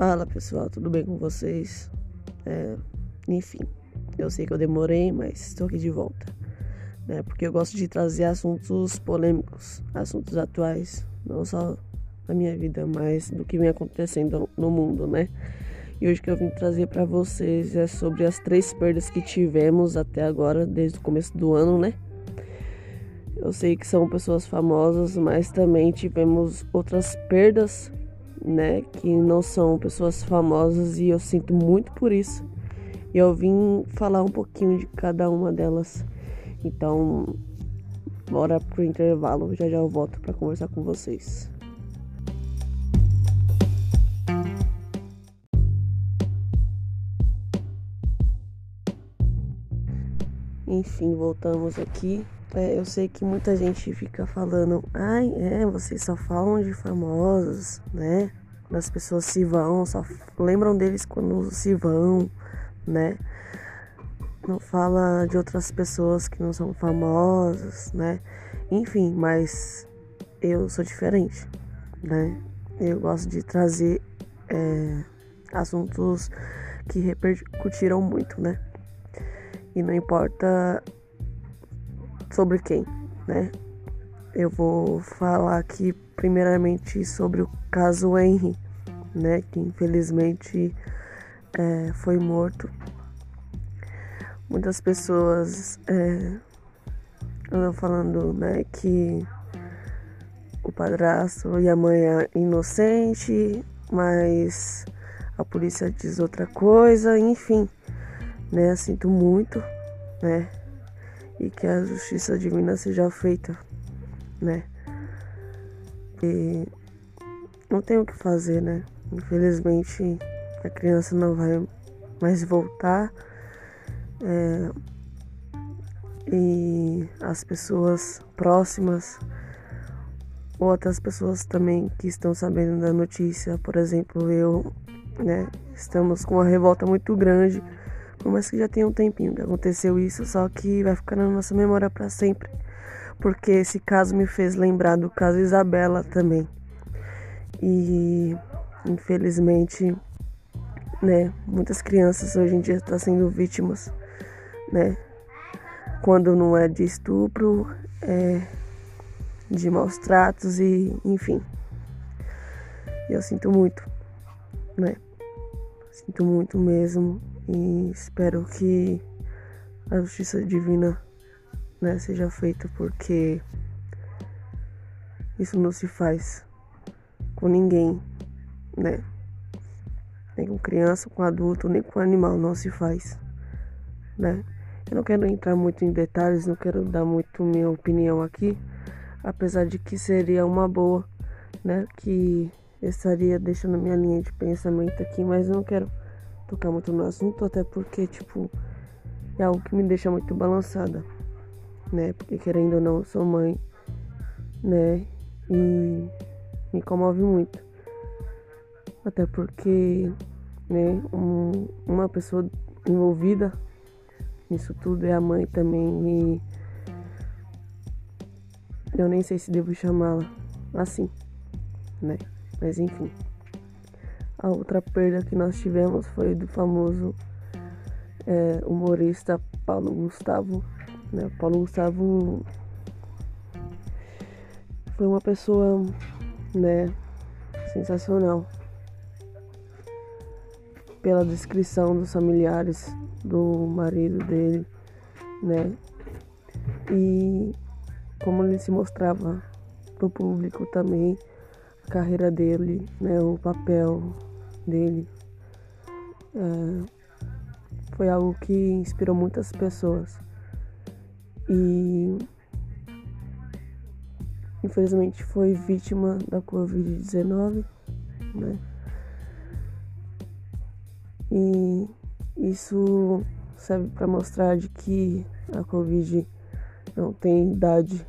Fala pessoal, tudo bem com vocês? É, enfim, eu sei que eu demorei, mas estou aqui de volta. Né? Porque eu gosto de trazer assuntos polêmicos, assuntos atuais, não só da minha vida, mas do que vem acontecendo no mundo, né? E hoje que eu vim trazer para vocês é sobre as três perdas que tivemos até agora, desde o começo do ano, né? Eu sei que são pessoas famosas, mas também tivemos outras perdas né, que não são pessoas famosas e eu sinto muito por isso. E eu vim falar um pouquinho de cada uma delas. Então, bora pro intervalo, já já eu volto para conversar com vocês. Enfim, voltamos aqui. É, eu sei que muita gente fica falando, ai, é, vocês só falam de famosos, né? as pessoas se vão, só lembram deles quando se vão, né? Não fala de outras pessoas que não são famosas, né? Enfim, mas eu sou diferente, né? Eu gosto de trazer é, assuntos que repercutiram muito, né? E não importa sobre quem, né? Eu vou falar aqui primeiramente sobre o caso Henry, né, que infelizmente é, foi morto. Muitas pessoas é, andam falando, né, que o padrasto e a mãe é inocente, mas a polícia diz outra coisa, enfim, né, sinto muito, né, e que a justiça divina seja feita, né? E não tem o que fazer, né? Infelizmente a criança não vai mais voltar. É, e as pessoas próximas ou outras pessoas também que estão sabendo da notícia, por exemplo, eu, né, estamos com uma revolta muito grande por mais que já tenha um tempinho que aconteceu isso, só que vai ficar na nossa memória para sempre. Porque esse caso me fez lembrar do caso Isabela também. E infelizmente, né, muitas crianças hoje em dia estão sendo vítimas, né? Quando não é de estupro, é de maus tratos e enfim. Eu sinto muito, né? Sinto muito mesmo e espero que a justiça divina né, seja feita porque isso não se faz com ninguém, né? Nem com criança, com adulto, nem com animal, não se faz, né? Eu não quero entrar muito em detalhes, não quero dar muito minha opinião aqui, apesar de que seria uma boa, né? Que estaria deixando minha linha de pensamento aqui, mas eu não quero tocar muito no assunto, até porque, tipo, é algo que me deixa muito balançada, né? Porque querendo ou não, sou mãe, né? E me comove muito. Até porque, né, um, uma pessoa envolvida nisso tudo é a mãe também e eu nem sei se devo chamá-la assim, né? Mas enfim. A outra perda que nós tivemos foi do famoso é, humorista Paulo Gustavo. Né? Paulo Gustavo foi uma pessoa né, sensacional. Pela descrição dos familiares do marido dele, né? E como ele se mostrava pro público também, a carreira dele, né, o papel dele. É, foi algo que inspirou muitas pessoas. E infelizmente foi vítima da Covid-19, né? E isso serve para mostrar de que a Covid não tem idade.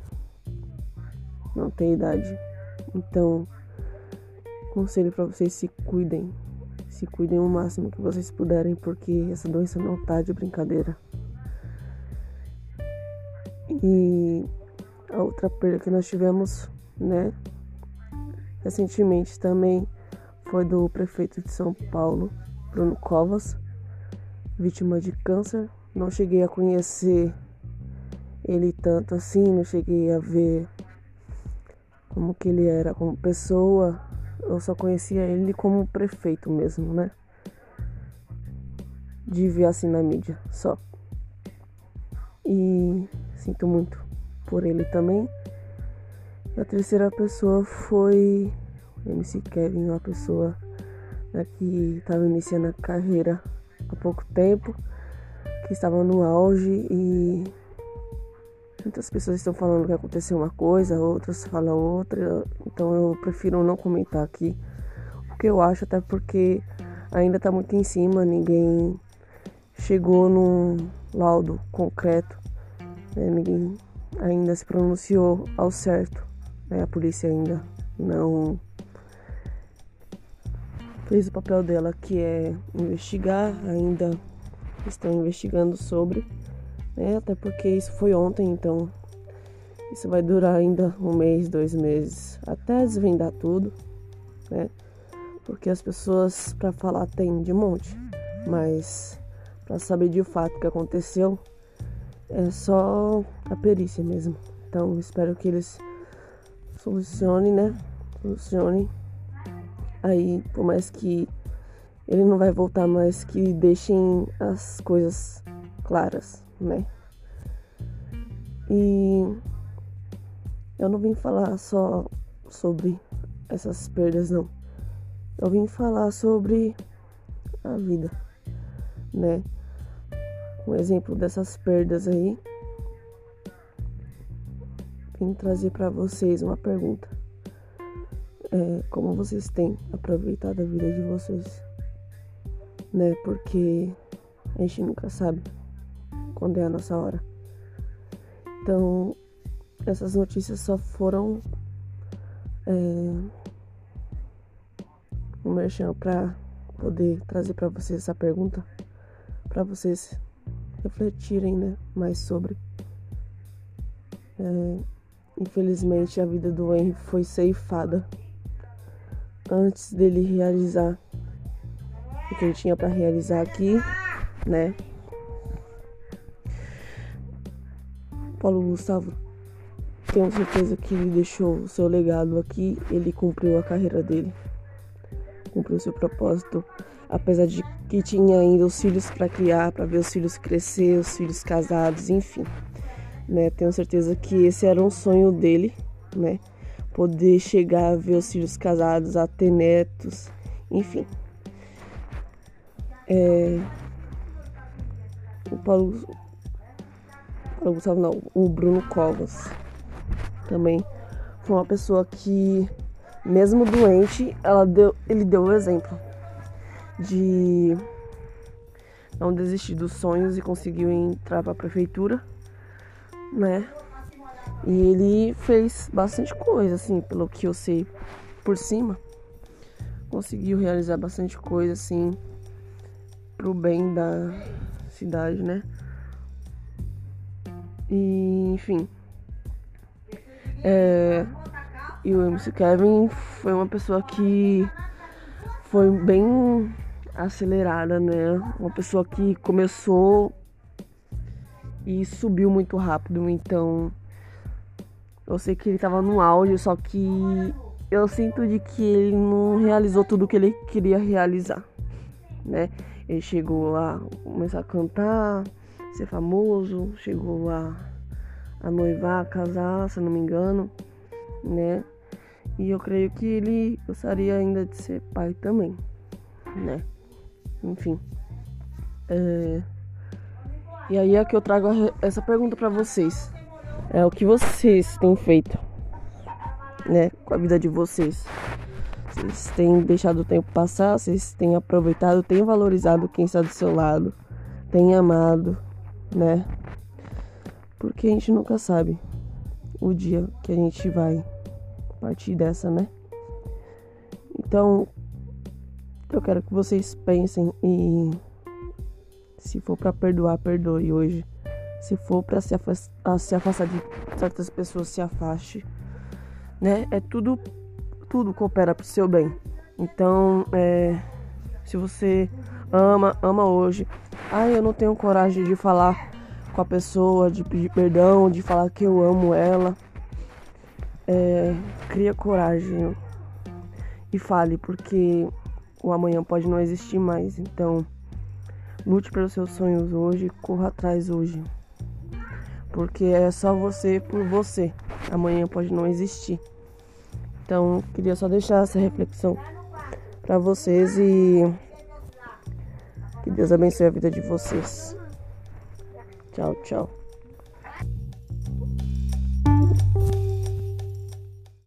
Não tem idade. Então, conselho para vocês se cuidem. Se cuidem o máximo que vocês puderem, porque essa doença não tá de brincadeira. E a outra perda que nós tivemos, né, recentemente também foi do prefeito de São Paulo, Bruno Covas, vítima de câncer. Não cheguei a conhecer ele tanto assim, não cheguei a ver como que ele era como pessoa. Eu só conhecia ele como prefeito mesmo, né? De ver assim na mídia, só. E sinto muito por ele também. E a terceira pessoa foi MC Kevin, uma pessoa né, que estava iniciando a carreira há pouco tempo, que estava no auge e muitas pessoas estão falando que aconteceu uma coisa, outras falam outra, então eu prefiro não comentar aqui o que eu acho, até porque ainda está muito em cima, ninguém chegou num laudo concreto, né, ninguém ainda se pronunciou ao certo, né, a polícia ainda não fez o papel dela, que é investigar, ainda estão investigando sobre, né? Até porque isso foi ontem, então isso vai durar ainda um mês, dois meses, até desvendar tudo, né? Porque as pessoas para falar tem de monte, mas para saber de fato o que aconteceu é só a perícia mesmo. Então espero que eles solucionem, né? Solucionem Aí, por mais que ele não vai voltar, mas que deixem as coisas claras, né? E eu não vim falar só sobre essas perdas, não. Eu vim falar sobre a vida, né? Um exemplo dessas perdas aí. Vim trazer para vocês uma pergunta é, como vocês têm aproveitado a vida de vocês, né? Porque a gente nunca sabe quando é a nossa hora. Então, essas notícias só foram é, um merchan para poder trazer para vocês essa pergunta, para vocês refletirem, né, mais sobre. É, infelizmente, a vida do Henry foi ceifada antes dele realizar o que ele tinha para realizar aqui, né? Paulo Gustavo, tenho certeza que ele deixou o seu legado aqui, ele cumpriu a carreira dele, cumpriu seu propósito, apesar de que tinha ainda os filhos para criar, para ver os filhos crescer, os filhos casados, enfim, né? Tenho certeza que esse era um sonho dele, né? poder chegar a ver os filhos casados, a ter netos, enfim. É, o Paulo, Paulo Gustavo não, o Bruno Covas também foi uma pessoa que, mesmo doente, ela deu, ele deu o exemplo de não desistir dos sonhos e conseguiu entrar para a prefeitura, né? E ele fez bastante coisa, assim, pelo que eu sei por cima. Conseguiu realizar bastante coisa, assim, pro bem da cidade, né? E, enfim. É, e o MC Kevin foi uma pessoa que foi bem acelerada, né? Uma pessoa que começou e subiu muito rápido, então eu sei que ele tava no auge, só que eu sinto de que ele não realizou tudo que ele queria realizar, né? Ele chegou a começar a cantar, ser famoso, chegou a, a noivar, a casar, se não me engano, né? E eu creio que ele gostaria ainda de ser pai também, né? Enfim. É... E aí é que eu trago essa pergunta para vocês é o que vocês têm feito, né, com a vida de vocês. Vocês têm deixado o tempo passar, vocês têm aproveitado, têm valorizado quem está do seu lado, têm amado, né? Porque a gente nunca sabe o dia que a gente vai partir dessa, né? Então, eu quero que vocês pensem e se for para perdoar, perdoe hoje. Se for para se, se afastar de certas pessoas, se afaste. Né? É tudo, tudo coopera pro seu bem. Então, é, se você ama, ama hoje. Ah, eu não tenho coragem de falar com a pessoa, de pedir perdão, de falar que eu amo ela. É, cria coragem e fale, porque o amanhã pode não existir mais. Então, lute pelos seus sonhos hoje, corra atrás hoje. Porque é só você por você. Amanhã pode não existir. Então, queria só deixar essa reflexão para vocês e Deus abençoe a vida de vocês. Tchau, tchau.